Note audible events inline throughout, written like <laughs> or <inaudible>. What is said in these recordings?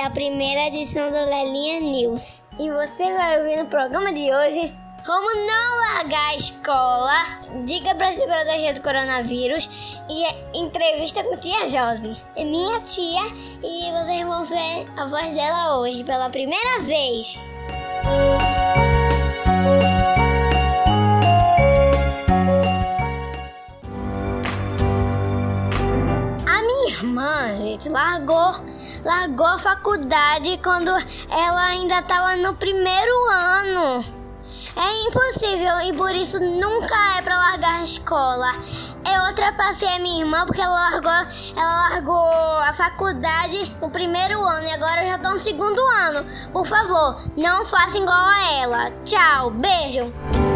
é a primeira edição do Lelinha News. E você vai ouvir no programa de hoje como não largar a escola, dica para se proteger do coronavírus e entrevista com tia Josi. É minha tia e vocês vão ver a voz dela hoje pela primeira vez. Irmã, gente, largou, largou a faculdade quando ela ainda estava no primeiro ano. É impossível e por isso nunca é para largar a escola. Eu ultrapassei a minha irmã porque ela largou, ela largou a faculdade no primeiro ano e agora eu já tô no segundo ano. Por favor, não faça igual a ela. Tchau, beijo.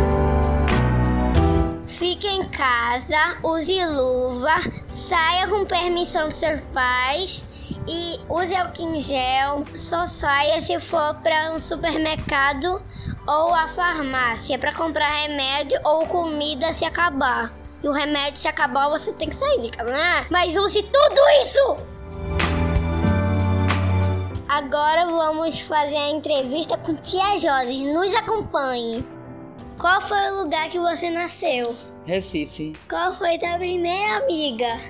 Fique em casa, use luva, saia com permissão dos seus pais e use álcool em gel. Só saia se for para um supermercado ou a farmácia para comprar remédio ou comida se acabar. E o remédio se acabar, você tem que sair de casa, né? Mas use tudo isso! Agora vamos fazer a entrevista com Tia Josi. Nos acompanhe. Qual foi o lugar que você nasceu? Recife. Qual foi tua primeira amiga?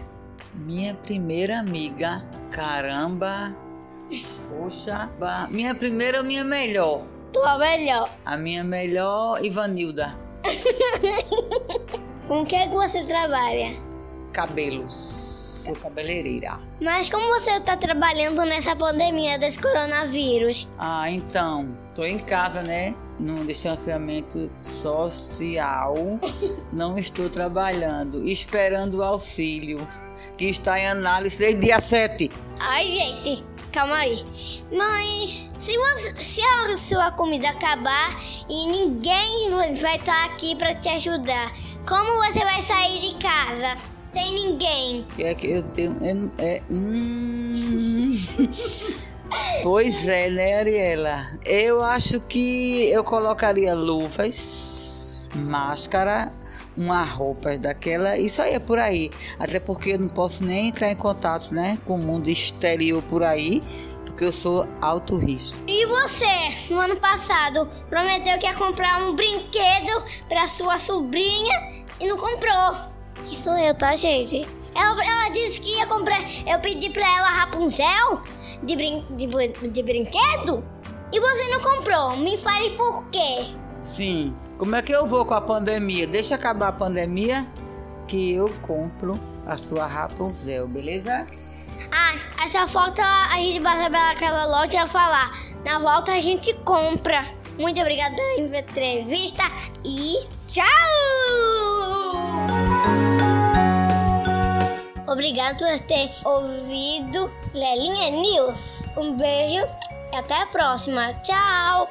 Minha primeira amiga. Caramba. Poxa. Minha primeira ou minha melhor? Tua melhor. A minha melhor, Ivanilda. <laughs> Com que você trabalha? Cabelos. Sou cabeleireira. Mas como você está trabalhando nessa pandemia desse coronavírus? Ah, então, tô em casa, né? No distanciamento social, não estou trabalhando, esperando o auxílio, que está em análise desde dia 7. Ai, gente, calma aí. Mas se, você, se a sua comida acabar e ninguém vai estar aqui para te ajudar, como você vai sair de casa sem ninguém? É que eu tenho. É, é, hum... <laughs> Pois é, né, Ariela? Eu acho que eu colocaria luvas, máscara, uma roupa daquela e saia por aí. Até porque eu não posso nem entrar em contato, né, com o mundo exterior por aí, porque eu sou alto risco. E você, no ano passado, prometeu que ia comprar um brinquedo para sua sobrinha e não comprou. Que sou eu, tá, gente? Ela, ela disse que ia comprar. Eu pedi pra ela Rapunzel de, brin, de, de brinquedo e você não comprou. Me fale por quê. Sim. Como é que eu vou com a pandemia? Deixa acabar a pandemia que eu compro a sua Rapunzel, beleza? Ah, essa foto a gente vai naquela loja e falar. Na volta a gente compra. Muito obrigada pela entrevista e tchau! Obrigado por ter ouvido Lelinha News. Um beijo e até a próxima. Tchau!